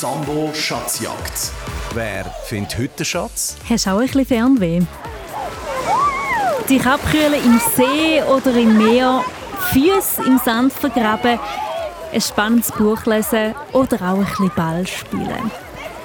Sambo Schatzjagd. Wer findet heute den Schatz? Hast du auch ein bisschen Fernweh? Dich abkühlen im See oder im Meer, Füße im Sand vergraben, ein spannendes Buch lesen oder auch ein bisschen Ball spielen.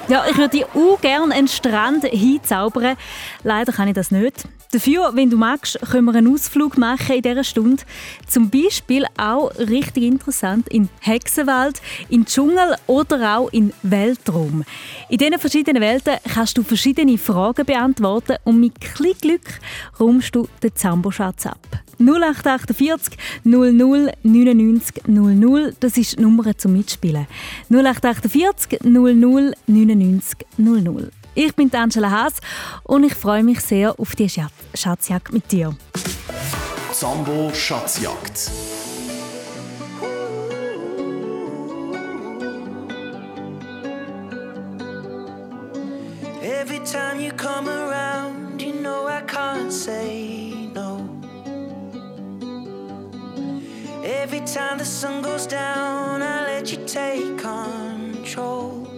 Ja, ich würde auch gerne einen Strand hinzaubern. Leider kann ich das nicht. Dafür, wenn du magst, können wir einen Ausflug machen in dieser Stunde. Zum Beispiel auch richtig interessant in Hexenwald, in Dschungel oder auch in Weltraum. In diesen verschiedenen Welten kannst du verschiedene Fragen beantworten und mit Klick Glück räumst du den Zamboschatz ab. 0848 00 99 00, das ist die Nummer zum Mitspielen. 0848 00 99 00. Ich bin Angela Haas und ich freue mich sehr auf die Schatzjagd mit dir. Zambo Schatzjagd. Every time you come around, you know I can't say no. Every time the sun goes down, I let you take control.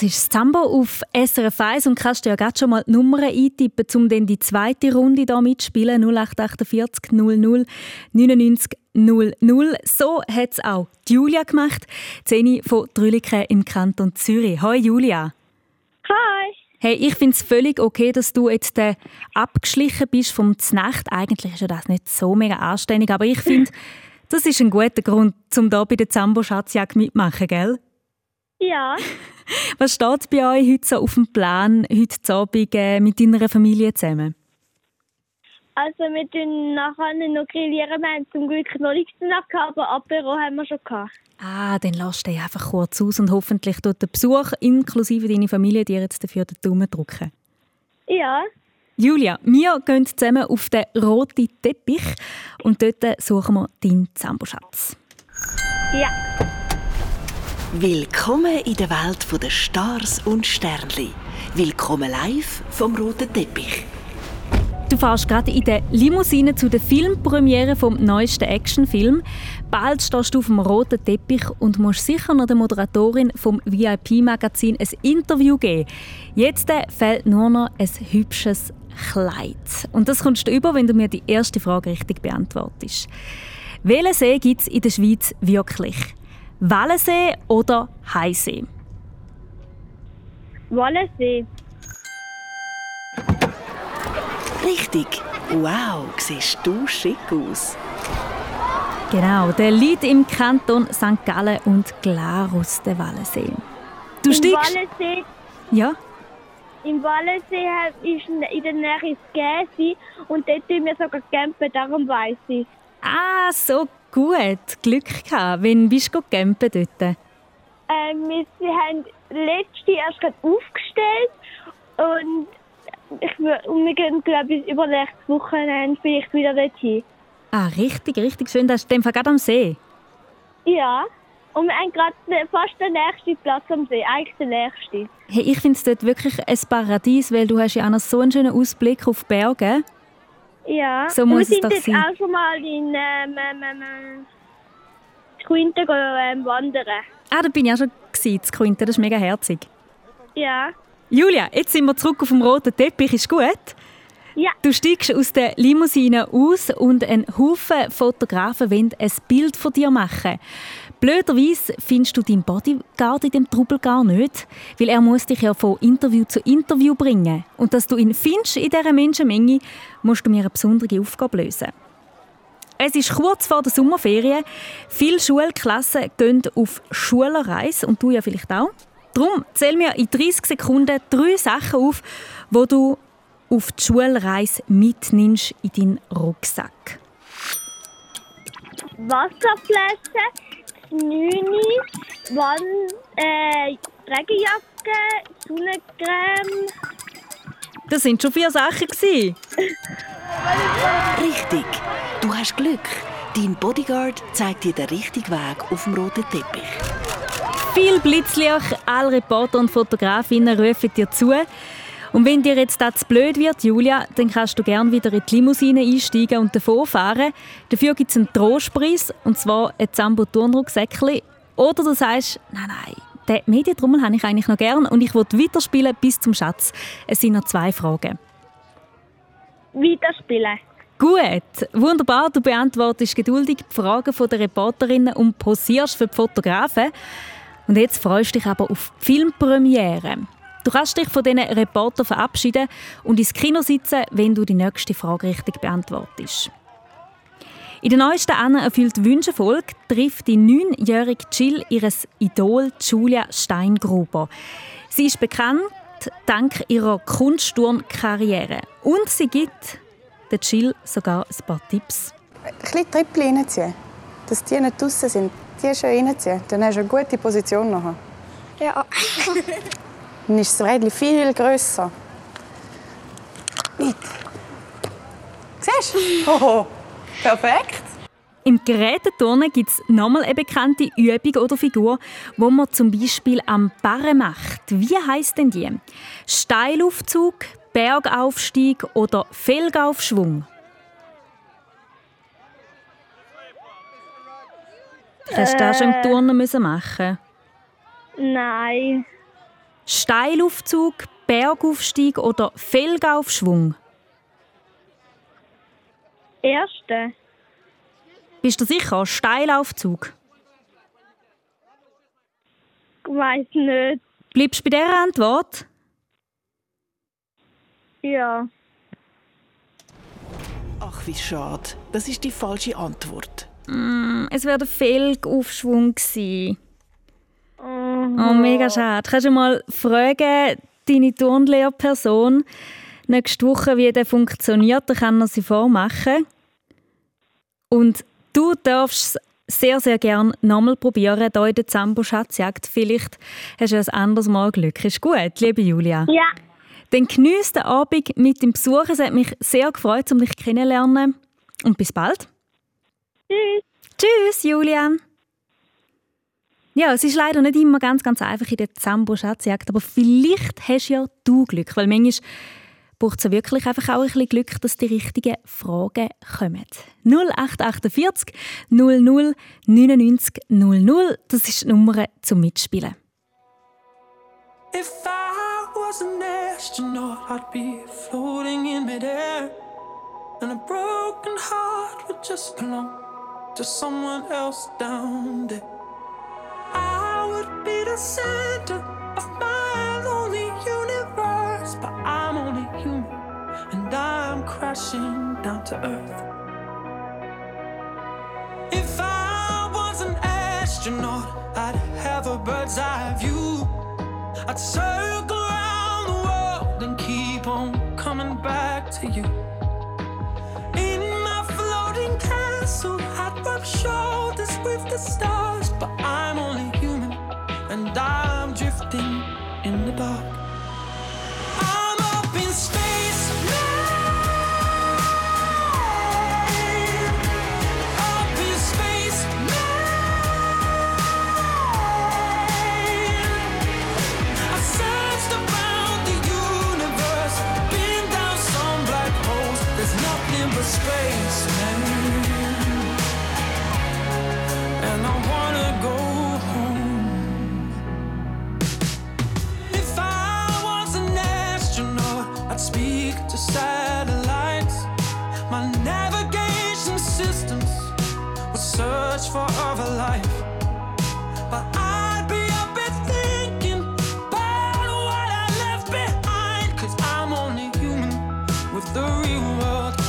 Hörst das Zambo auf SRF 1 und kannst dir ja schon mal die Nummern eintippen, um dann die zweite Runde hier mitzuspielen. 0848 00 99 00. So hat es auch Julia gemacht, Zeni von Drüliken im Kanton Zürich. Hallo Julia. Hi. Hey, ich finde es völlig okay, dass du jetzt äh, abgeschlichen bist vom Znacht. Eigentlich ist ja das nicht so mega anständig, aber ich finde, das ist ein guter Grund, um hier bei der Zambo-Schatzjagd mitmachen, gell? Ja. Was steht bei euch heute so auf dem Plan, heute Abend äh, mit deiner Familie zusammen? Also wir tun nachher noch grillieren. Wir haben zum Glück noch nichts danach gehabt, aber Apero haben wir schon gehabt. Ah, dann lass dich einfach kurz aus und hoffentlich tut der Besuch inklusive deine Familie dir jetzt dafür den Daumen drücken. Ja. Julia, wir gehen zusammen auf den roten Teppich und dort suchen wir deinen Zamboschatz. Ja. Willkommen in der Welt der Stars und Sternli. Willkommen live vom roten Teppich. Du fährst gerade in der Limousine zu der Filmpremiere vom neuesten Actionfilm. Bald stehst du auf dem roten Teppich und musst sicher noch der Moderatorin vom VIP-Magazin ein Interview geben. Jetzt äh, fehlt nur noch ein hübsches Kleid. Und das kommst du über, wenn du mir die erste Frage richtig beantwortest. Welchen See gibt es in der Schweiz wirklich? Wallensee oder Heisee? Wallensee. Richtig. Wow, siehst du schick aus. Genau, der liegt im Kanton St. Gallen und Glarus, der Wallensee. Du Im steigst... Wallensee, Ja? im Wallensee ist in der Nähe das Gäsi und dort tun wir sogar campen, darum weiss ich. Ah, so gut. Glück gehabt. Wann bist du campen dort? Ähm, wir sie haben letzte erst gerade aufgestellt und, ich, und wir gehen, glaube ich, übernächstes Wochenende vielleicht wieder dorthin. Ah, richtig, richtig schön. Das ist in dem Fall gerade am See. Ja. Und wir haben gerade ne- fast den nächsten Platz am See, eigentlich den nächsten. Hey, ich finde es dort wirklich ein Paradies, weil du hast ja auch noch so einen schönen Ausblick auf die Berge. Ja. So muss wir es sind doch jetzt sein. auch schon mal in ähm, ähm, ähm, ähm, Quinte go, ähm, wandern. Ah, da bin ich auch schon gewesen, in Quinte. Das ist mega herzig. Ja. Julia, jetzt sind wir zurück auf dem roten Teppich. Ist gut? Ja. Du steigst aus der Limousine aus und ein Haufen Fotografen wollen ein Bild von dir machen. Blöderweise findest du deinen Bodyguard in dem Trubel gar nicht, weil er muss dich ja von Interview zu Interview bringen. Und dass du ihn findest in dieser Menschenmenge, musst du mir eine besondere Aufgabe lösen. Es ist kurz vor der Sommerferien. Viele Schulklassen gehen auf Schulreise und du ja vielleicht auch. Darum zähl mir in 30 Sekunden drei Sachen auf, wo du auf die Schulreise mitnimmst in deinen Rucksack. Wasserflasche, Knüni, Wand, äh, Regenjacke, Sonnencreme. Das sind schon vier Sachen. Richtig. Du hast Glück. Dein Bodyguard zeigt dir den richtigen Weg auf dem roten Teppich. Viel Blitzlicht, alle Reporter und Fotografinnen rufen dir zu. Und wenn dir jetzt das blöd wird, Julia, dann kannst du gerne wieder in die Limousine einsteigen und davonfahren. Dafür gibt es einen Trostpreis, und zwar ein Zambo-Turnrucksäckchen. Oder du sagst, nein, nein, den Medientrommel habe ich eigentlich noch gern und ich will weiterspielen bis zum Schatz. Es sind noch zwei Fragen. Weiterspielen. Gut, wunderbar. Du beantwortest geduldig die Fragen der Reporterinnen und posierst für die Fotografen. Und jetzt freust du dich aber auf die Filmpremiere. Du kannst dich von diesen Reportern verabschieden und ins Kino sitzen, wenn du die nächste Frage richtig beantwortest. In der neuesten Anna erfüllt Wünsche-Folge trifft die neunjährige Jill ihres Idol Julia Steingruber. Sie ist bekannt dank ihrer Kunstturnkarriere und sie gibt der Jill sogar ein paar Tipps. Ein bisschen Trippel reinziehen, dass die nicht draußen sind. Die schön reinziehen, dann hast du eine gute Position nachher. Ja. Dann ist das Rädchen viel grösser. Nicht. Siehst du? Oh, perfekt. Im Geräteturnen gibt es nochmal eine bekannte Übung oder Figur, wo man zum Beispiel am Barren macht. Wie heißt denn die? Steilaufzug, Bergaufstieg oder Felgaufschwung? Hast du das schon im Turnen müssen machen? Nein. Steilaufzug, Bergaufstieg oder Felgaufschwung? Erste. Bist du sicher? Steilaufzug. Ich weiss nicht. Bleibst du bei dieser Antwort? Ja. Ach, wie schade. Das ist die falsche Antwort. Mm, es wäre der Felgaufschwung gewesen. Oh, mega schade. Kannst du mal fragen, deine Turnlehrperson, nächste Woche, wie der funktioniert? Dann kann er sie vormachen. Und du darfst es sehr, sehr gerne nochmal probieren, hier in der Zambo-Schatzjagd. Vielleicht hast du ein anderes Mal Glück. Ist gut, liebe Julia. Ja. Dann genieß den Abend mit dem Besuch. Es hat mich sehr gefreut, um dich kennenzulernen. Und bis bald. Tschüss. Tschüss, Julian. Ja, es ist leider nicht immer ganz, ganz einfach in der Zambo-Schatzjagd, aber vielleicht hast ja du Glück, weil manchmal braucht es ja wirklich einfach auch ein bisschen Glück, dass die richtigen Fragen kommen. 0848 00 99 00, das ist die Nummer zum Mitspielen. If I was an astronaut, I'd be floating in midair. And a broken heart would just belong to someone else down there. Be the center of my lonely universe, but I'm only human and I'm crashing down to earth. If I was an astronaut, I'd have a bird's eye view. I'd circle around the world and keep on coming back to you. In my floating castle, I'd rub shoulders with the stars, and I'm life. But I'd be up and thinking about what I left behind. Cause I'm only human with the real world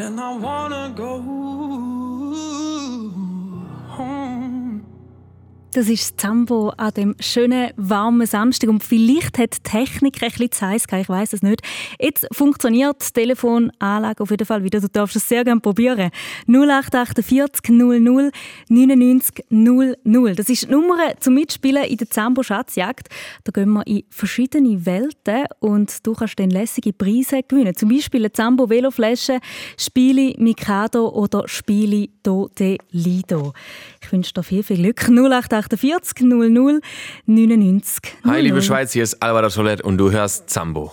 And I wanna go Das ist das Zambo an dem schönen, warmen Samstag. Und vielleicht hat die Technik ein bisschen zu heiß ich weiß es nicht. Jetzt funktioniert die Telefonanlage auf jeden Fall wieder. Du darfst es sehr gerne probieren. 0848 00 99 00. Das ist die Nummer zum Mitspielen in der Zambo Schatzjagd. Da gehen wir in verschiedene Welten und du kannst dann lässige Preise gewinnen. Zum Beispiel eine Zambo Veloflasche, Spiele Mikado oder Spiele Do de Lido. Ich wünsche dir viel, viel Glück. 0848 00 99 00. Hi, liebe Schweiz, hier ist Alvaro Soler und du hörst Zambo.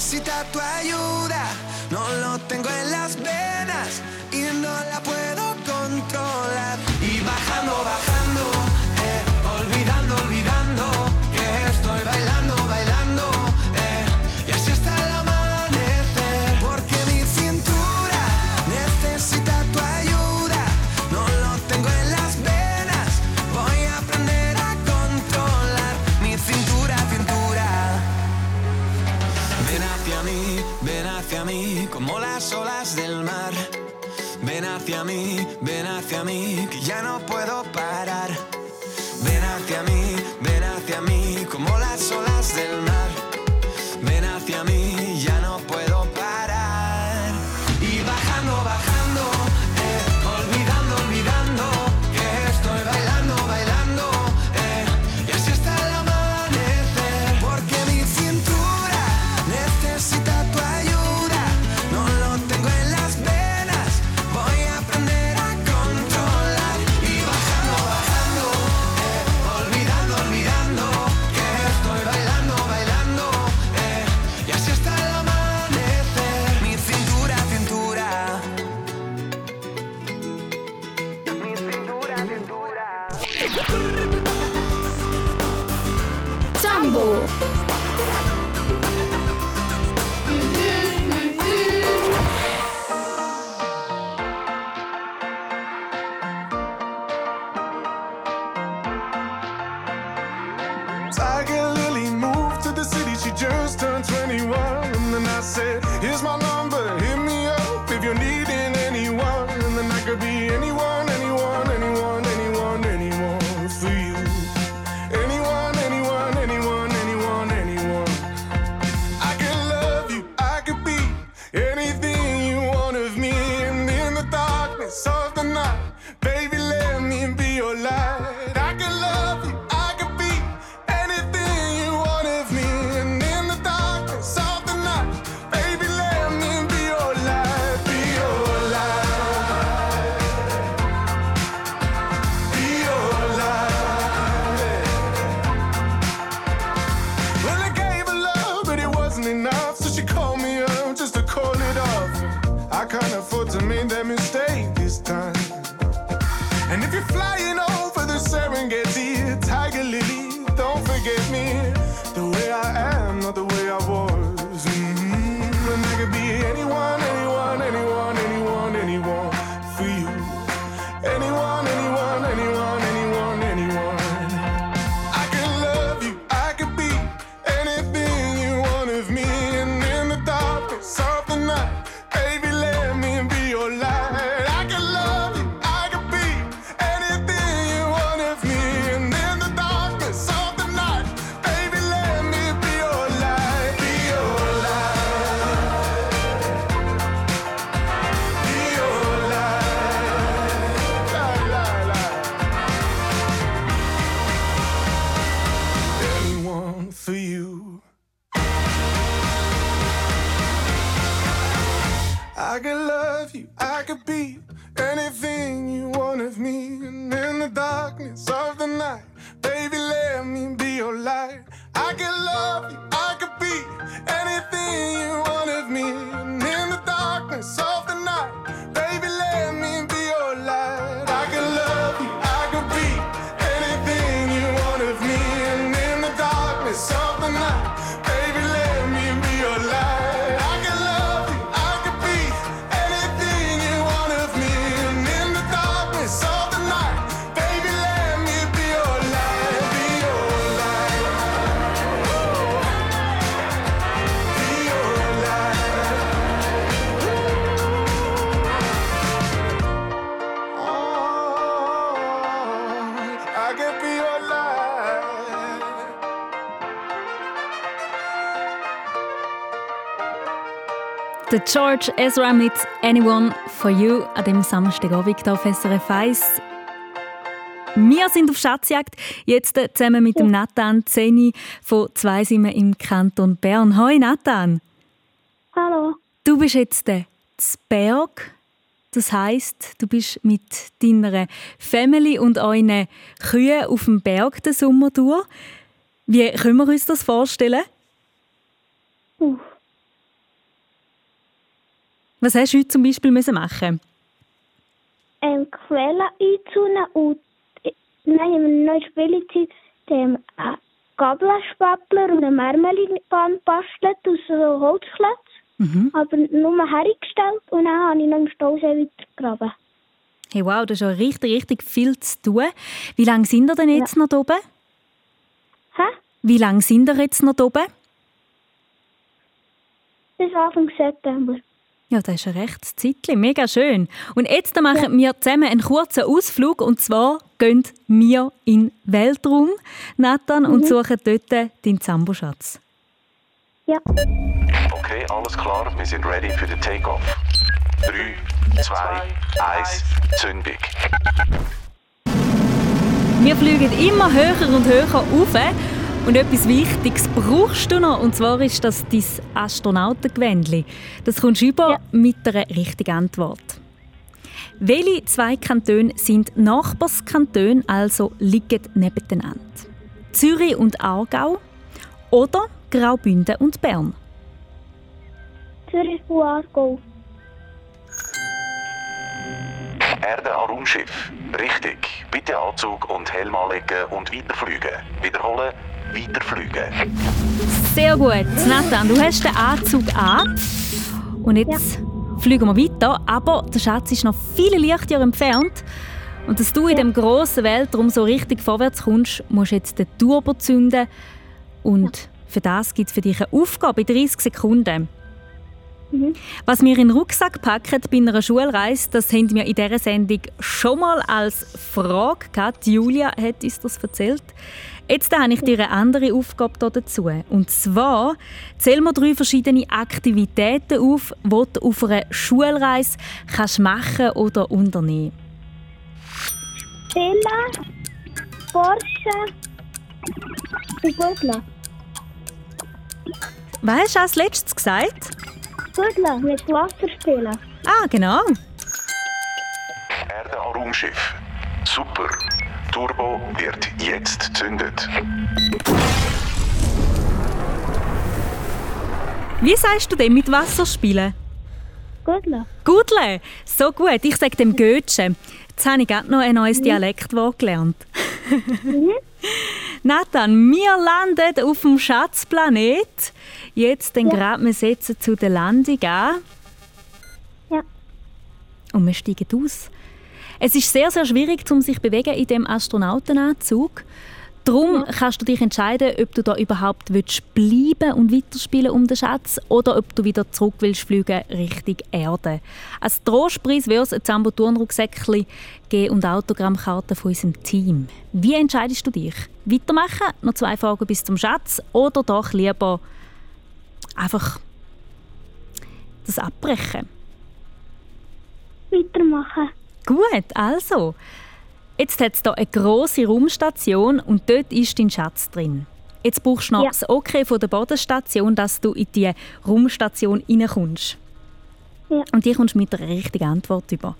necesita tu ayuda. No lo tengo en las venas y no la puedo controlar. Y bajando, bajando. hacia mí, ven hacia mí, que ya no puedo parar. Ven hacia mí. not the way I was. Der George Ezra mit Anyone for You an dem Samstagabend hier auf SRF 1. Wir sind auf Schatzjagd, jetzt äh, zusammen mit dem Nathan Zeni von Zweisimmen im Kanton Bern. Hoi Nathan, Hallo. du bist jetzt äh, zu Berg. Das heisst, du bist mit deiner Family und euren Kühen auf dem Berg den Sommer durch. Wie können wir uns das vorstellen? Uff. Was hast du heute zum Beispiel müssen machen? Ähm, Quellen einzunehmen und äh, nein, in einer neuen Spielzeit dem Gabelspapler und ein Marmelinepan bastelt aus so Holzklötzen. Mhm. Aber nur hergestellt und dann habe ich noch im Stausee weitergegraben. Hey, wow, das ist ja richtig, richtig viel zu tun. Wie lange sind ihr denn jetzt noch da oben? Hä? Wie lange sind ihr jetzt noch da oben? Bis Anfang September. Ja, das ist ein rechtes Zeitchen. Mega schön. Und jetzt machen wir zusammen einen kurzen Ausflug. Und zwar gehen wir in den Weltraum, Nathan, und suchen dort deinen Zamboschatz. Ja. Okay, alles klar, wir sind ready für den Takeoff. 3, 2, 1, Zündung. Wir fliegen immer höher und höher auf. Und etwas Wichtiges brauchst du noch, und zwar ist das dein Astronautengewändli. Das kommst du über mit einer richtigen Antwort. Welche zwei Kantone sind Nachbarskantone, also liegen nebeneinander? Zürich und Aargau oder Graubünden und Bern? Zürich und Aargau. Erde an Raumschiff. Richtig. Bitte Anzug und Helm anlegen und weiterfliegen. Wiederholen, weiterfliegen. Sehr gut. Nathan, du hast den Anzug an. Und jetzt fliegen wir weiter. Aber der Schatz ist noch viele Lichtjahre entfernt. Und dass du in dem grossen Weltraum so richtig vorwärts kommst, musst du jetzt den Turbo zünden. Und für das gibt es für dich eine Aufgabe in 30 Sekunden. Was wir in den Rucksack packen bei einer Schulreise, das haben wir in dieser Sendung schon mal als Frage gehabt. Julia hat uns das erzählt. Jetzt habe ich dir eine andere Aufgabe dazu. Und zwar zähl mir drei verschiedene Aktivitäten auf, die du auf einer Schulreise kannst machen oder unternehmen Spielen, Forschen und Gurgeln. Was hast du als letztes gesagt? Gurgeln, mit Wasser spielen. Ah, genau. Erde an Raumschiff. Super. Turbo wird jetzt zündet. Wie sagst du dem mit Wasser spielen? Gurgeln. Gudle, so gut. Ich sage dem Götschen. Jetzt habe ich gerade noch ein neues Dialektwort gelernt. Nathan, wir landen auf dem Schatzplanet. Jetzt dann gerade wir setzen zu der Landung an. Ja. Und wir steigen aus. Es ist sehr, sehr schwierig, um sich zu bewegen in dem Astronautenanzug. Darum kannst du dich entscheiden, ob du da überhaupt willst bleiben und weiterspielen um den Schatz oder ob du wieder zurück willst fliegen Richtung Erde. Als Trostpreis wird es ein Zambo Turnrucksäckchen geben und Autogrammkarten von unserem Team. Wie entscheidest du dich? Weitermachen, noch zwei Fragen bis zum Schatz oder doch lieber einfach das abbrechen? Weitermachen. Gut, also. Jetzt hat es hier eine grosse Raumstation und dort ist dein Schatz drin. Jetzt brauchst du noch Ja. das Okay von der Bodenstation, dass du in die Raumstation reinkommst. Ja. Und die kommst du mit der richtigen Antwort über.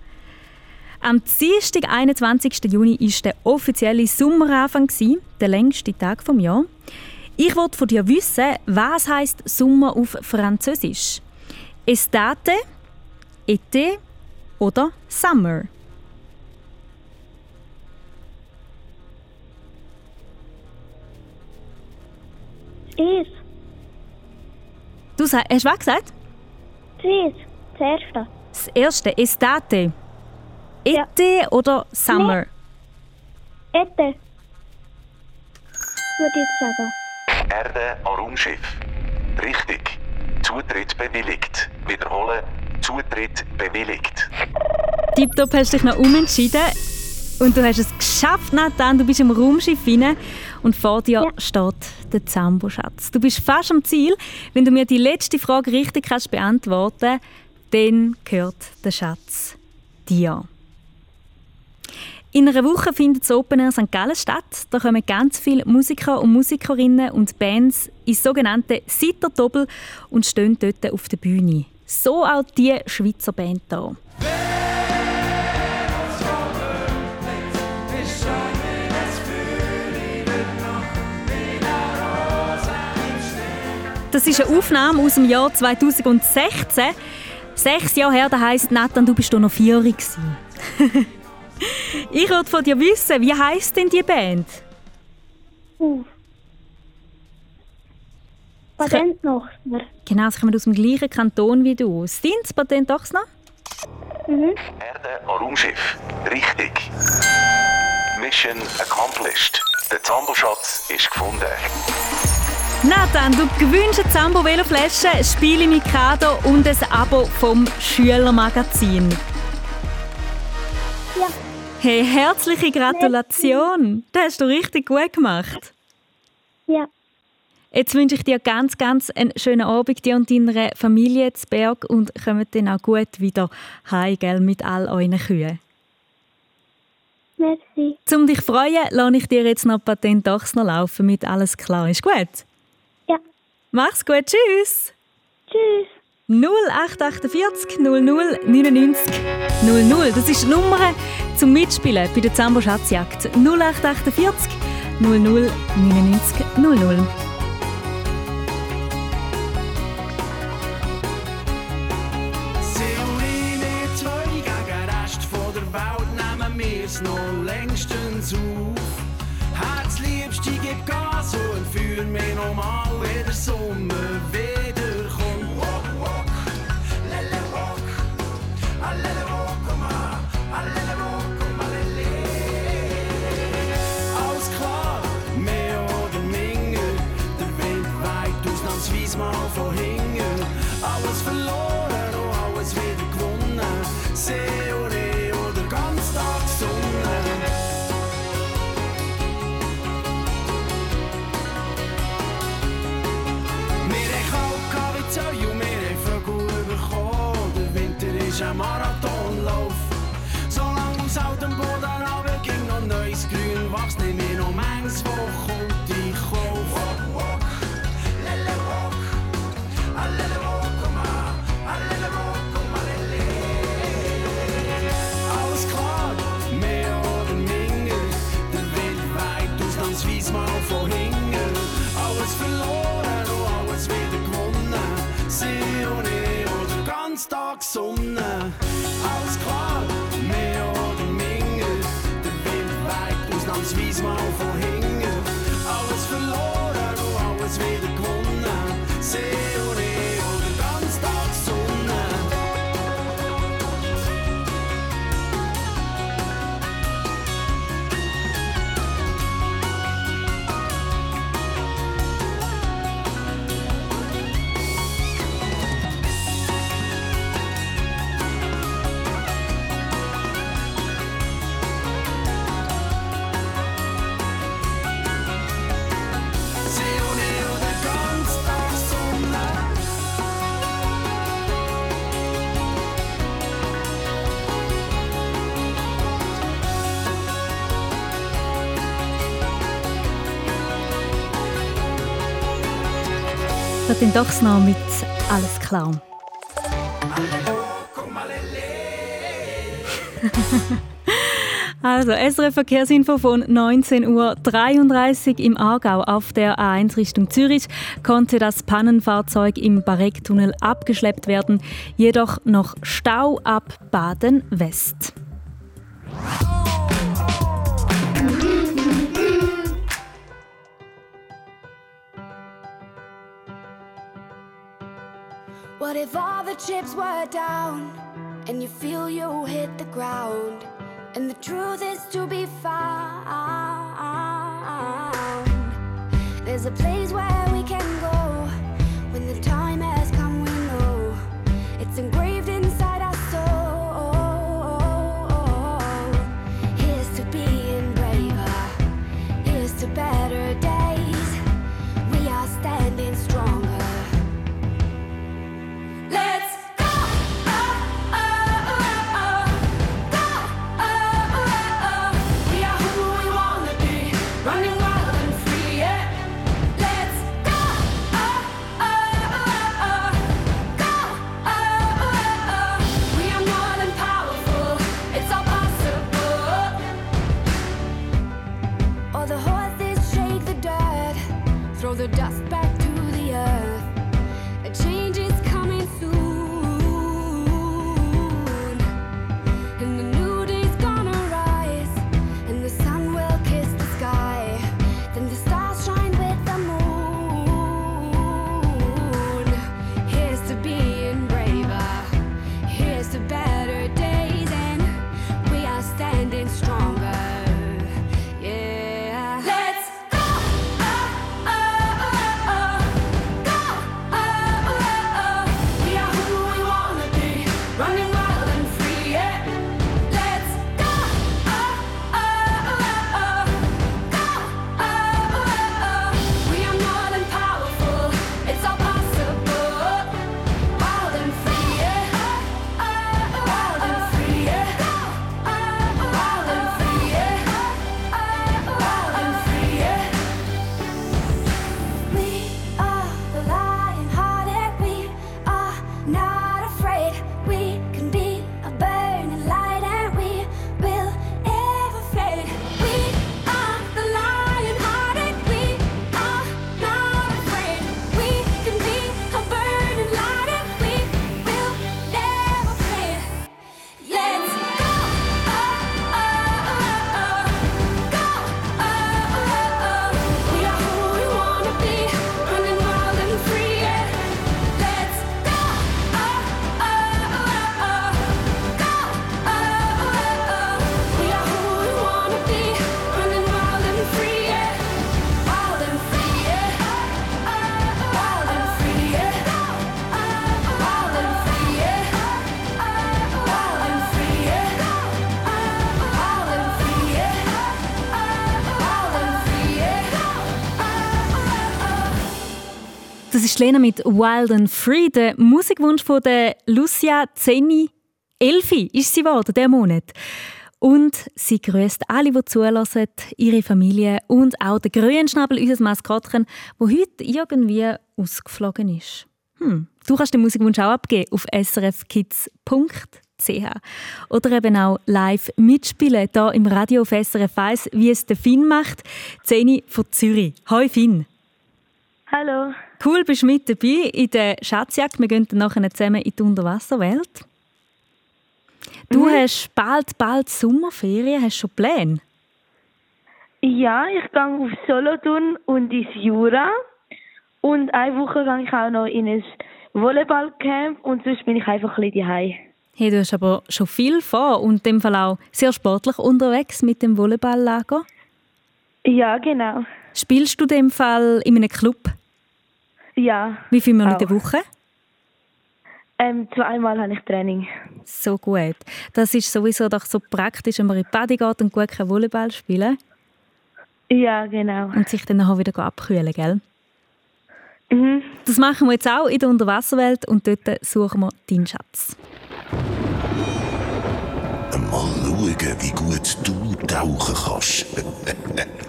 Am Dienstag, 21. Juni, war der offizielle Sommeranfang, der längste Tag vom Jahr. Ich wollte von dir wissen, was heißt Sommer auf Französisch? Estate, été oder Summer? Eis. Du sa- hast was gesagt? Eis. Das erste. Das erste, Estate. Ja. Été oder Summer? Ette. Würde ich sagen. Erde an Raumschiff. Richtig. Zutritt bewilligt. Wiederholen. Zutritt bewilligt. Tipptopp hast du dich noch umentschieden und du hast es geschafft, Nathan. Du bist im Raumschiff rein und vor dir Ja. steht der Zambo-Schatz. Du bist fast am Ziel. Wenn du mir die letzte Frage richtig kannst beantworten dann gehört der Schatz dir. In einer Woche findet das Open Air St. Gallen statt. Da kommen ganz viele Musiker und Musikerinnen und Bands ins sogenannte Sitterdoppel und stehen dort auf der Bühne. So auch die Schweizer Band hier. Das ist eine Aufnahme aus dem Jahr 2016. Sechs Jahre her, das heisst, Nathan, du bist doch noch vier gewesen. Ich wollte von dir wissen, wie heisst denn die Band? Uh. Patent noch. Genau, sie kommen aus dem gleichen Kanton wie du. Sind das Patent doch noch? Mhm. Erde an Raumschiff. Richtig. Mission accomplished. Der Zamboschatz ist gefunden. Nathan, du gewinnst eine Zambo Veloflasche, ein Spiel im Mikado und ein Abo vom Schülermagazin. Ja. Hey, herzliche Gratulation! Das hast du richtig gut gemacht. Ja. Jetzt wünsche ich dir ganz, ganz einen schönen Abend, dir und deiner Familie zu Berg und kommt dann auch gut wieder heim, gell, mit all euren Kühen. Merci. Um dich zu freuen, lasse ich dir jetzt noch Patent Dachs noch laufen, mit alles klar. Ist gut? Mach's gut, tschüss! Tschüss. 0848 00 99 00. Das ist die Nummer zum Mitspielen bei der Zambo Schatzjagd. 0848 00 99 00. Theorie, wir zwei gegen den Rest von der Welt nehmen wir's noch längstens auf. Gib Gas und führ mich nochmal, wenn der Sommer wiederkommt. Walk, walk, lele walk, a lele walk, oh ma, a lele walk, ma, lele. Alles klar, mehr oder minder, der Wind weht ausnahmsweise mal von hinten. Alles verloren Patent Dachs noch mit alles klar. Also, SRF Verkehrsinfo von 19.33 Uhr im Aargau auf der A1 Richtung Zürich konnte das Pannenfahrzeug im Barektunnel abgeschleppt werden, jedoch noch Stau ab Baden-West. What if all the chips were down and you feel you hit the ground and the truth is to be found? There's a place where we can go throw the dust ist Lena mit Wild and Free, der Musikwunsch von der Lucia Zeni. Elfi ist sie geworden, der Monat. Und sie grüßt alle, die zulassen, ihre Familie und auch den Grünschnabel, unser Maskottchen, wo heute irgendwie ausgeflogen ist. Hm. Du kannst den Musikwunsch auch abgeben auf srfkids.ch oder eben auch live mitspielen, hier im Radio auf SRF 1, wie es der Finn macht. Zeni von Zürich. Hoi Finn. Hallo. Cool, bist du mit dabei in der Schatzjagd. Wir gehen dann nachher zusammen in die Unterwasserwelt. Du hast bald, bald Sommerferien. Hast du schon Pläne? Ja, ich gehe auf Solothurn und ins Jura. Und eine Woche gehe ich auch noch in ein Volleyballcamp und sonst bin ich einfach ein bisschen daheim. Hey, du hast aber schon viel vor und in dem Fall auch sehr sportlich unterwegs mit dem Volleyballlager. Ja, genau. Spielst du in dem Fall in einem Club? Ja. Wie viel Mal in der Woche? Ähm, zweimal habe ich Training. So gut. Das ist sowieso doch so praktisch, wenn man in die Bade geht und gut kann Volleyball spielen Ja, genau. und sich dann nachher wieder abkühlen, gell? Mhm. Das machen wir jetzt auch in der Unterwasserwelt und dort suchen wir deinen Schatz. Mal schauen, wie gut du tauchen kannst.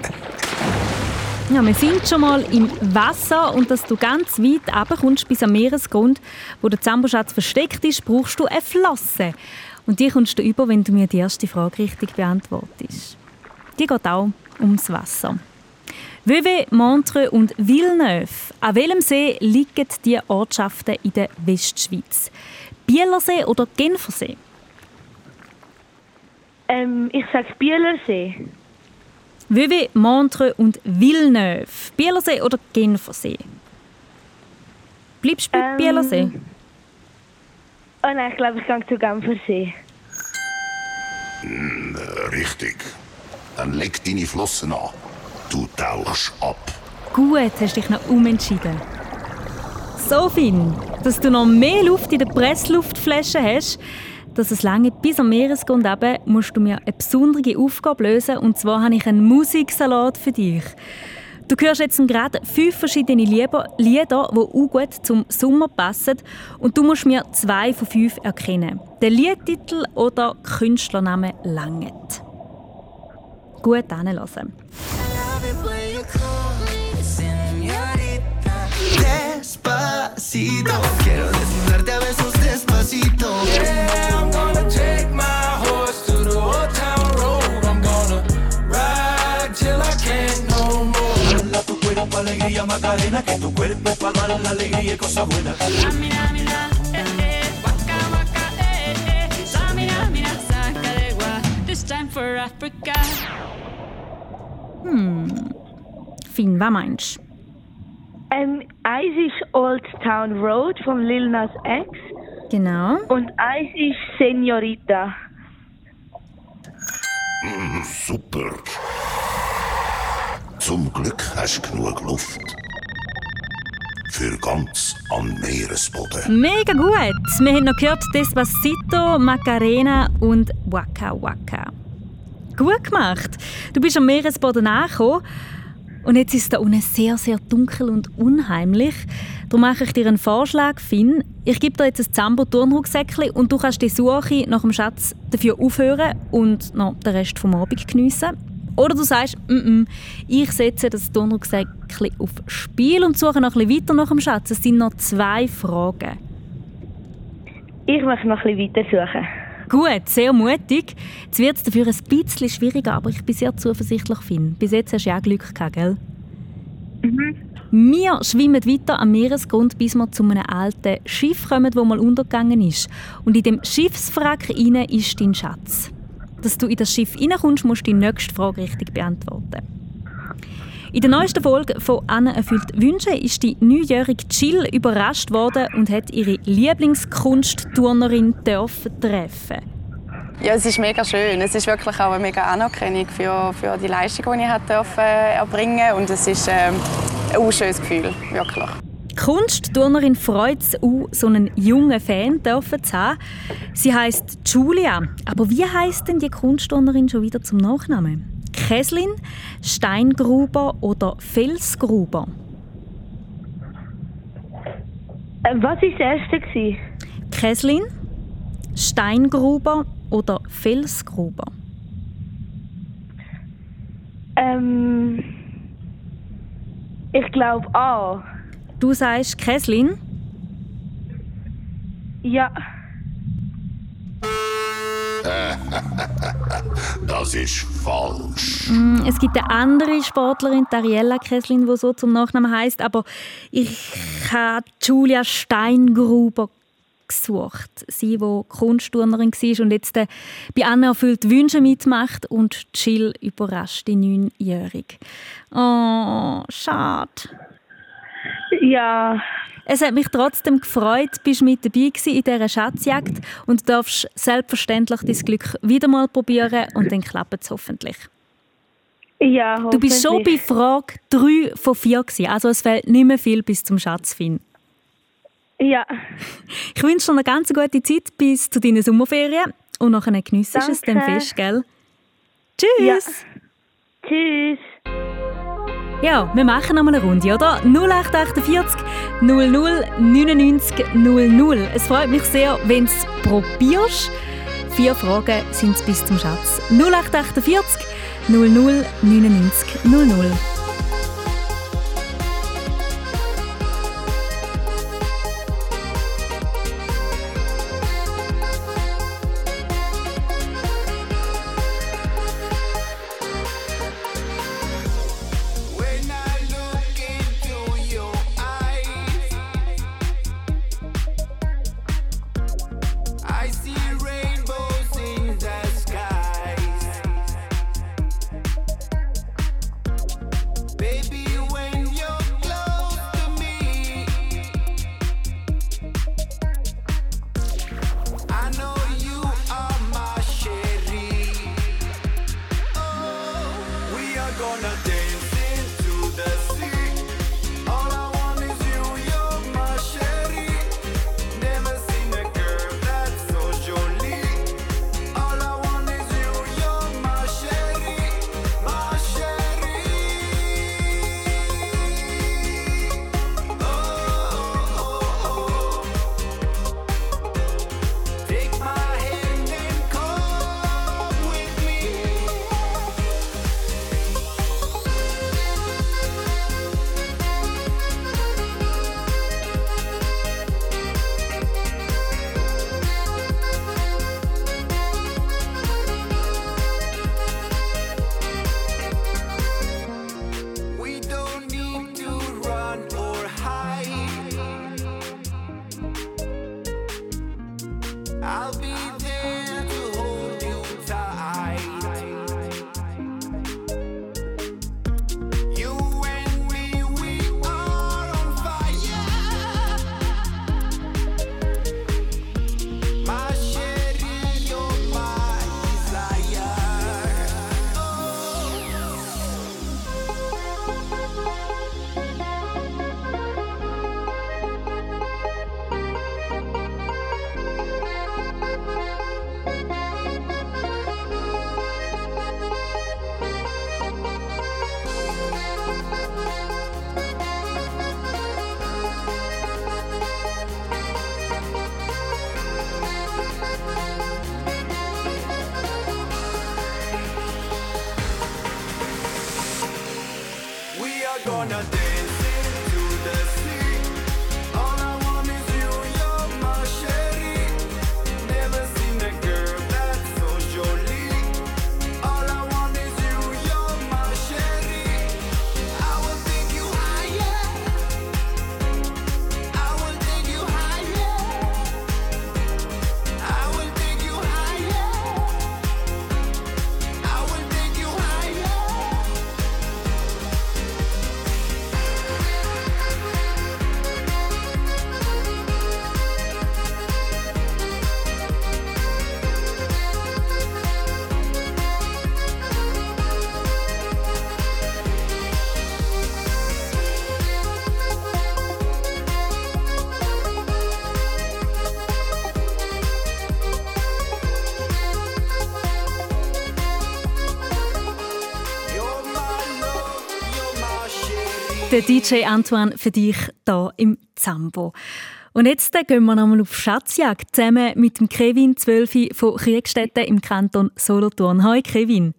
Ja, wir sind schon mal im Wasser und dass du ganz weit runterkommst bis am Meeresgrund, wo der Zamboschatz versteckt ist, brauchst du eine Flosse. Und die kommst du über, wenn du mir die erste Frage richtig beantwortest. Die geht auch ums Wasser. Vevey, Montreux und Villeneuve. An welchem See liegen die Ortschaften in der Westschweiz? Bielersee oder Genfersee? Ähm, ich sage Bielersee. Vevey, Montreux und Villeneuve. Bielersee oder Genfersee? Bleibst du bei Ähm, Bielersee? Oh nein, ich glaube, ich gehe zu Genfersee. Hm, richtig. Dann leg deine Flossen an. Du tauchst ab. Gut, hast dich noch umentschieden. So Finn, dass du noch mehr Luft in der Pressluftflasche hast, dass es lange bis am Meeresgrund eben, musst du mir eine besondere Aufgabe lösen. Und zwar habe ich einen Musiksalat für dich. Du hörst jetzt gerade fünf verschiedene Lieder, die auch gut zum Sommer passen. Und du musst mir zwei von fünf erkennen. Der Liedtitel oder Künstlername langet. Gut anhören. Despacito, quiero desnudarte a besos despacito. Yeah, alegría Macarena, que tu cuerpo es para dar la alegría y cosas buenas. This time for Africa. Hm. Finn, was meinst du? Ähm, eins ist Old Town Road von Lil Nas X Genau. und eins ist Senorita. Hm, super. Zum Glück hast du genug Luft. Für ganz am Meeresboden. Mega gut! Wir haben noch gehört Despacito, Macarena und Waka Waka. Gut gemacht! Du bist am Meeresboden angekommen und jetzt ist es da unten sehr, sehr dunkel und unheimlich. Darum mache ich dir einen Vorschlag, Finn. Ich gebe dir jetzt ein Zambo-Turnrucksäckchen und du kannst die Suche nach dem Schatz dafür aufhören und noch den Rest vom Abend geniessen. Oder du sagst, mm -mm, ich setze das Turnrucksäckchen auf Spiel und suche noch ein bisschen weiter nach dem Schatz. Es sind noch zwei Fragen. Ich möchte noch ein bisschen weiter suchen. Gut, sehr mutig. Jetzt wird es dafür ein bisschen schwieriger, aber ich bin sehr zuversichtlich, Finn. Bis jetzt hast du ja auch Glück gehabt, gell? Wir schwimmen weiter am Meeresgrund, bis wir zu einem alten Schiff kommen, das mal untergegangen ist. Und in dem Schiffswrack ist dein Schatz. Dass du in das Schiff reinkommst, musst du die nächste Frage richtig beantworten. In der neuesten Folge von «Anne erfüllt Wünsche» ist die neunjährige Jill überrascht worden und hat ihre Lieblingskunstturnerin treffen. Ja, es ist mega schön. Es ist wirklich auch eine mega Anerkennung für, für die Leistung, die ich erbringen und es ist ähm, ein schönes Gefühl, wirklich. Die Kunstturnerin freut es auch, so einen jungen Fan dürfen zu haben. Sie heißt Julia. Aber wie heißt denn die Kunstturnerin schon wieder zum Nachnamen? Käslin, Steingruber oder Felsgruber? Äh, was war das erste? Käslin, Steingruber oder Felsgruber? Ähm, ich glaube A. Du sagst Käslin? Ja. Das ist falsch. Mm, Es gibt eine andere Sportlerin, Ariella Kesslin, die so zum Nachnamen heißt, aber ich habe Julia Steingruber gesucht. Sie, die Kunstturnerin war und jetzt äh, bei Anne erfüllt Wünsche mitmacht und Jill überrascht die Neunjährige. Oh, schade. Ja. Es hat mich trotzdem gefreut, bist mit dabei gewesen in dieser Schatzjagd und darfst selbstverständlich dein Glück wieder mal probieren und dann klappt es hoffentlich. Ja, Du bist schon bei hoffentlich. Frage 3 von 4 gewesen, also es fehlt nicht mehr viel bis zum Schatz finden. Ja. Ich wünsche dir eine ganz gute Zeit bis zu deinen Sommerferien und nachher geniessest du es dann fest, gell? Tschüss! Tschüss! Ja, wir machen noch mal eine Runde, oder? 0848 00 99 00. Es freut mich sehr, wenn du es probierst. Vier Fragen sind es bis zum Schatz. 0848 00 99 00. Der DJ Antoine für dich hier im Zambo. Und jetzt äh, gehen wir nochmal auf Schatzjagd zusammen mit dem Kevin 12 von Kriegstetten im Kanton Solothurn. Hi Kevin.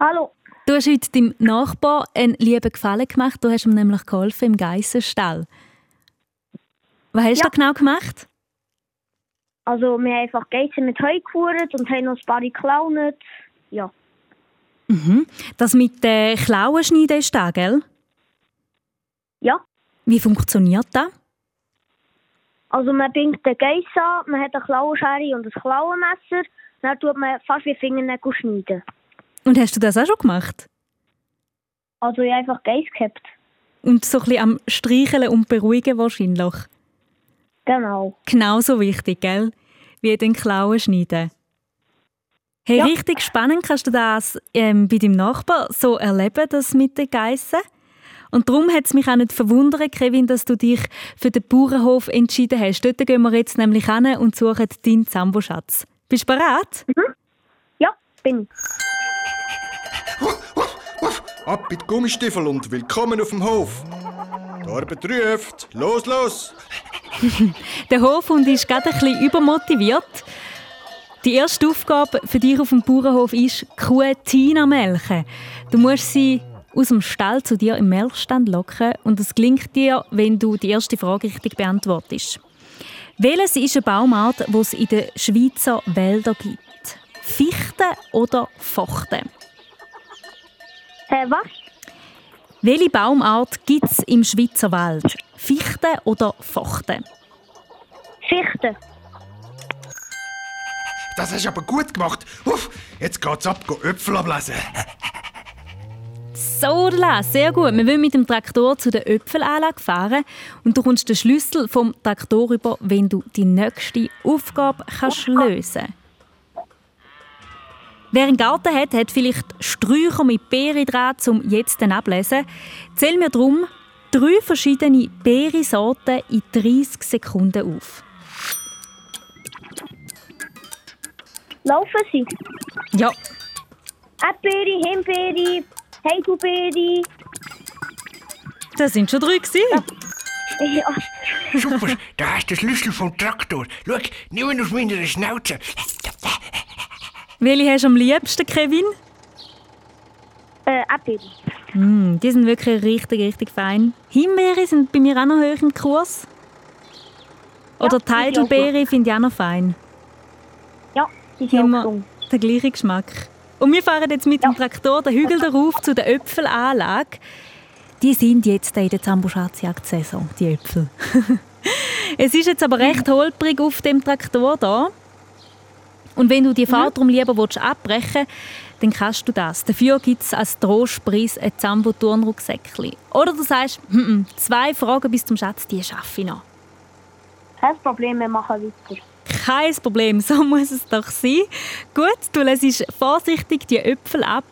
Hallo. Du hast heute deinem Nachbar einen lieben Gefallen gemacht. Du hast ihm nämlich geholfen im Geissenstall. Was hast Ja. du da genau gemacht? Also wir haben einfach Geissen mit Heu geführt und haben noch ein paar geklaut. Ja. Mhm. Das mit den Klauen schneiden ist da, gell? Ja. Wie funktioniert das? Also man bindet den Geiss an, man hat eine Klauenschere und ein Klauenmesser. Dann tut man fast wie Fingernägel schneiden. Und hast du das auch schon gemacht? Also ich habe einfach Geiss gehabt. Und so ein bisschen am Streicheln und Beruhigen wahrscheinlich. Genau. Genauso wichtig, gell? Wie den Klauen schneiden. Hey, Ja. richtig spannend. Kannst du das ähm, bei deinem Nachbar so erleben, das mit den Geissen? Und darum hat es mich auch nicht verwundert, Kevin, dass du dich für den Bauernhof entschieden hast. Dort gehen wir jetzt nämlich hin und suchen deinen Zambo-Schatz. Bist du bereit? Ja, bin ich. Ab mit Gummistiefel und willkommen auf dem Hof. Die Arbeit ruft. Los, los! Der Hofhund ist gerade ein bisschen übermotiviert. Die erste Aufgabe für dich auf dem Bauernhof ist, Kuh Tina melken. Du musst sie aus dem Stall zu dir im Melkstand locken und es gelingt dir, wenn du die erste Frage richtig beantwortest. Welches ist eine Baumart, die es in den Schweizer Wäldern gibt? Fichte oder Fochte? Äh, was? Welche Baumart gibt es im Schweizer Wald? Fichte oder Fochte? Fichte. Das hast du aber gut gemacht. Uff, jetzt geht's ab, go Äpfel ablesen. So, La, sehr gut. Wir wollen mit dem Traktor zu der Äpfelanlage fahren und du kommst den Schlüssel vom Traktor über, wenn du die nächste Aufgabe kannst lösen Wer einen Garten hat, hat vielleicht Sträucher mit Beeren dran, um jetzt dann ablesen. Zähl mir darum drei verschiedene Beerensorten in 30 Sekunden auf. Laufen sie? Ja, Erdbeere, Himbeere, Heidelbeere. das sind schon drei gewesen. Ja. Super, da hast du den Schlüssel vom Traktor. Schau, nimm ihn aus meiner Schnauze. Welche hast du am liebsten, Kevin? Äh, Erdbeere. Mm, die sind wirklich richtig, richtig fein. Himbeere sind bei mir auch noch hoch im Kurs. Oder auch Heidelbeere finde ich auch noch fein. Ja, die sind auch Immer gesund. der gleiche Geschmack. Und wir fahren jetzt mit dem Traktor den Hügel darauf zu der Äpfelanlage. Die sind jetzt in der Zambo-Schatzjagd-Saison, die Äpfel. es ist jetzt aber recht holprig auf dem Traktor da. Und wenn du die Fahrt darum lieber willst, abbrechen dann kannst du das. Dafür gibt es als Trostpreis ein Zambo-Turnrucksäckchen. Oder du sagst, «Mm, mm, zwei Fragen bis zum Schatz, die schaffe ich noch. Kein Problem, wir machen weiter. Kein Problem, so muss es doch sein. Gut, du lässt vorsichtig die Äpfel ab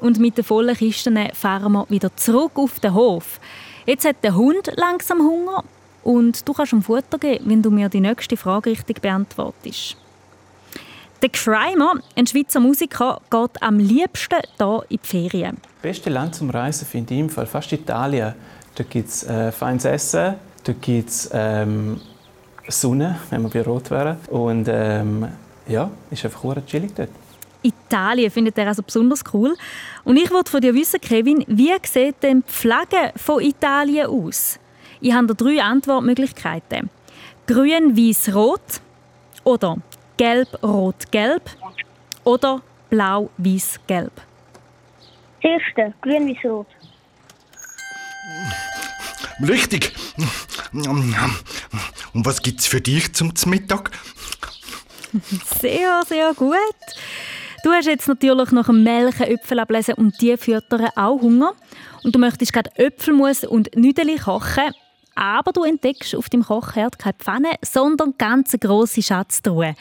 und mit den vollen Kisten fahren wir wieder zurück auf den Hof. Jetzt hat der Hund langsam Hunger und du kannst ihm Futter geben, wenn du mir die nächste Frage richtig beantwortest. Der Crimer, ein Schweizer Musiker, geht am liebsten hier in die Ferien. Das beste Land zum Reisen finde ich im Fall fast Italien. Da gibt es äh, feines Essen, da gibt es ähm, Sonne, wenn wir bei Rot wären. Und ähm, ja, ist einfach hure chillig dort. Italien findet er also besonders cool. Und ich wollte von dir wissen, Kevin, wie sieht denn die Flagge von Italien aus? Ich habe da drei Antwortmöglichkeiten. Grün, weiß, rot oder gelb, rot, gelb oder blau, weiß, gelb. Das erste, grün wie rot. Richtig. Und was gibt's für dich zum Mittag? Sehr, sehr gut. Du hast jetzt natürlich nach dem Melken Äpfel ablesen und die füttern auch Hunger. Und du möchtest gerade Äpfelmus und Nüdeli kochen. Aber du entdeckst auf dem Kochherd keine Pfanne, sondern ganz grosse Schatztruhe.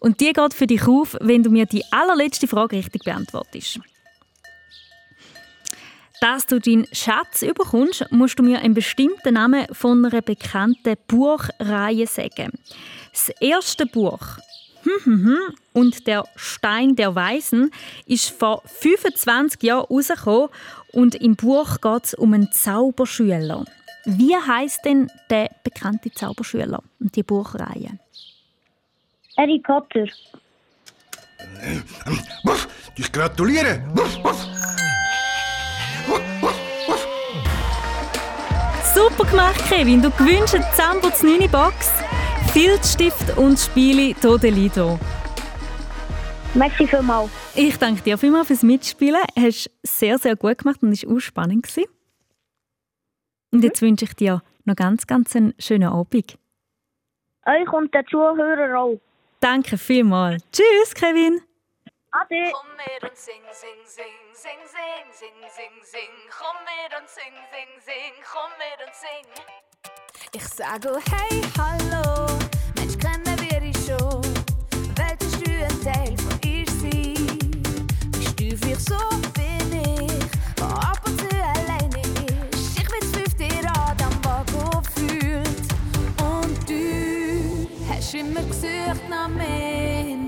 Und die geht für dich auf, wenn du mir die allerletzte Frage richtig beantwortest. Dass du deinen Schatz überkommst, musst du mir einen bestimmten Namen von einer bekannten Buchreihe sagen. Das erste Buch hm, hm, hm, und der Stein der Weisen ist vor 25 Jahren rausgekommen und im Buch geht es um einen Zauberschüler. Wie heißt denn der bekannte Zauberschüler und die Buchreihe? Harry Potter. Wuff, ich gratuliere. Wuff, wuff. Super gemacht, Kevin. Du gewünscht eine Zambo 9 Box, Filzstift und Spiele Todelido. Merci vielmals. Ich danke dir vielmals fürs Mitspielen. Du hast sehr, sehr gut gemacht und es war auch spannend. gewesen. Und jetzt wünsche ich dir noch ganz, ganz einen schönen Abend. Euch und den Zuhörern auch. Danke vielmals. Tschüss, Kevin. Ade. Komm mit und sing, sing, sing, sing, sing, sing, sing, sing. Komm mit und sing, sing, sing, komm mit und sing. Ich sage oh hey, hallo, Mensch, kennen wir dich schon? Wolltest du ein Teil von ihr sein? Bist du vielleicht so wie ich, der ab und zu alleine ist? Ich will's fünf dir an am Wagen fühlt. Und du hast immer gesucht nach dir.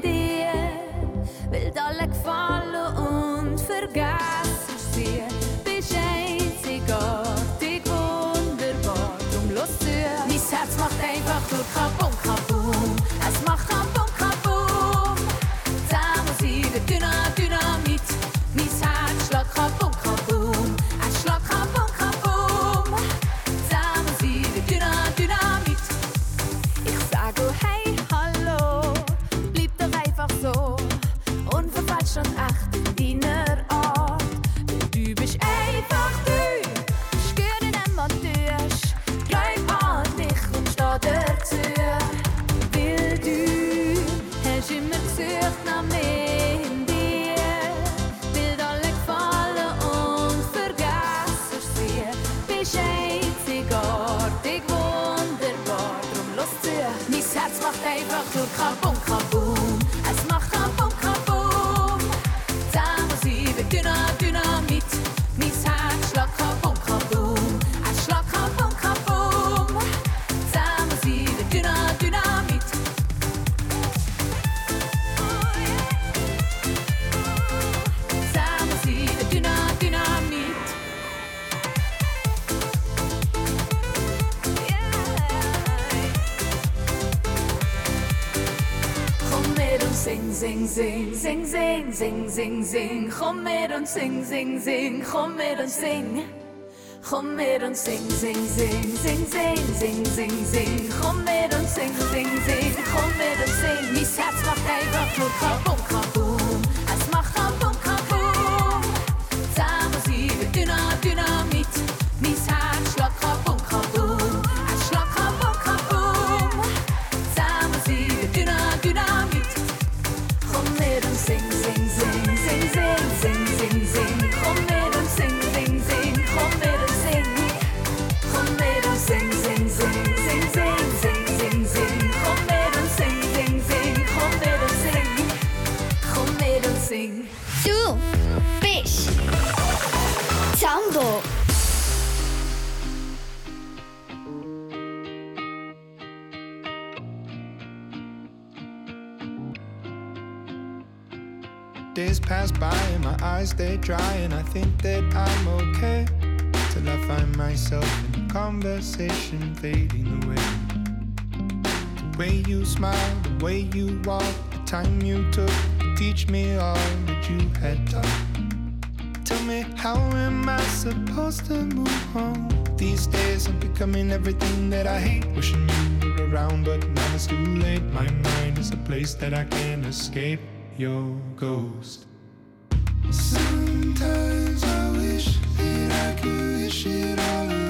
Will alle gefallen und vergessen sing, sing, sing, sing, sing. Komm mit und sing, sing, sing, komm mit und sing. Komm mit und sing, sing, sing, sing, sing, sing, sing, sing. Komm mit und sing, sing, sing, komm mit think that I'm okay. Till I find myself in a conversation fading away. The way you smile, the way you walk, the time you took to teach me all that you had taught. Tell me, how am I supposed to move on? These days I'm becoming everything that I hate. Wishing you were around, but now it's too late. My mind is a place that I can't escape. Your ghost. Sometimes I wish that I could wish it all away.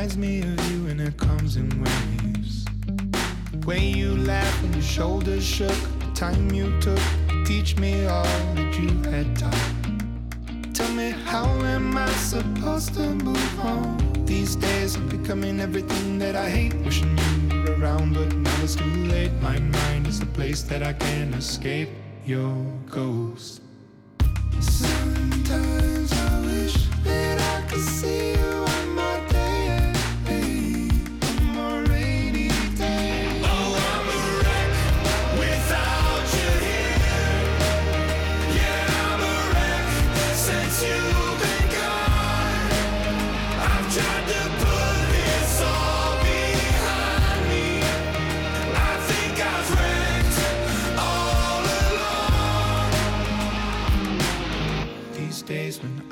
Reminds me of you and it comes in waves. Way you laughed and your shoulders shook, the time you took to teach me all that you had taught. Tell me, how am I supposed to move on? These days I'm becoming everything that I hate. Wishing you were around, but now it's too late. My mind is a place that I can't escape. Your ghost. Sometimes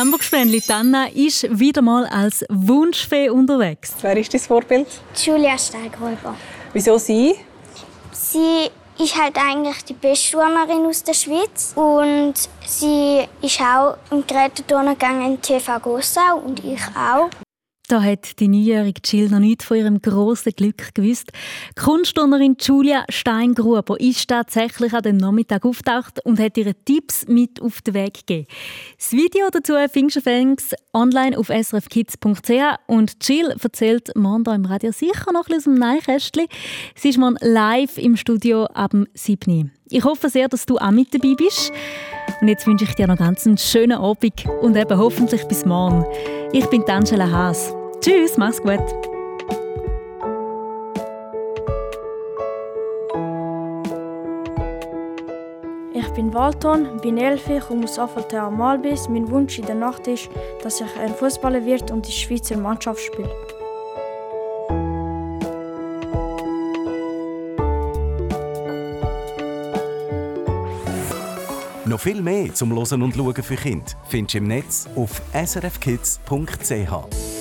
Mein Hamburg-Spännli Anna ist wieder mal als Wunschfee unterwegs. Wer ist dein Vorbild? Julia Steigröber. Wieso sie? Sie ist halt eigentlich die beste Turnerin aus der Schweiz und sie ist auch im Geräteturnen gegangen in TV Gossau und ich auch. Da hat die neunjährige Jill noch nicht von ihrem grossen Glück gewusst. Die Kunstturnerin Julia Steingruber ist tatsächlich an dem Nachmittag auftaucht und hat ihre Tipps mit auf den Weg gegeben. Das Video dazu findest du online auf srfkids.ch und Jill erzählt morgen im Radio sicher noch ein bisschen aus dem Neinkästchen. Sie ist morgen live im Studio ab dem 7. Ich hoffe sehr, dass du auch mit dabei bist. Und jetzt wünsche ich dir noch ganz einen schönen Abend und eben hoffentlich bis morgen. Ich bin Angela Haas. Tschüss, mach's gut. Ich bin Walton, bin elf, komme aus Affolter am Malbis. Mein Wunsch in der Nacht ist, dass ich ein Fußballer wird und die Schweizer Mannschaft spiele. Noch viel mehr zum Losen und Schauen für Kinder findest du im Netz auf srfkids.ch.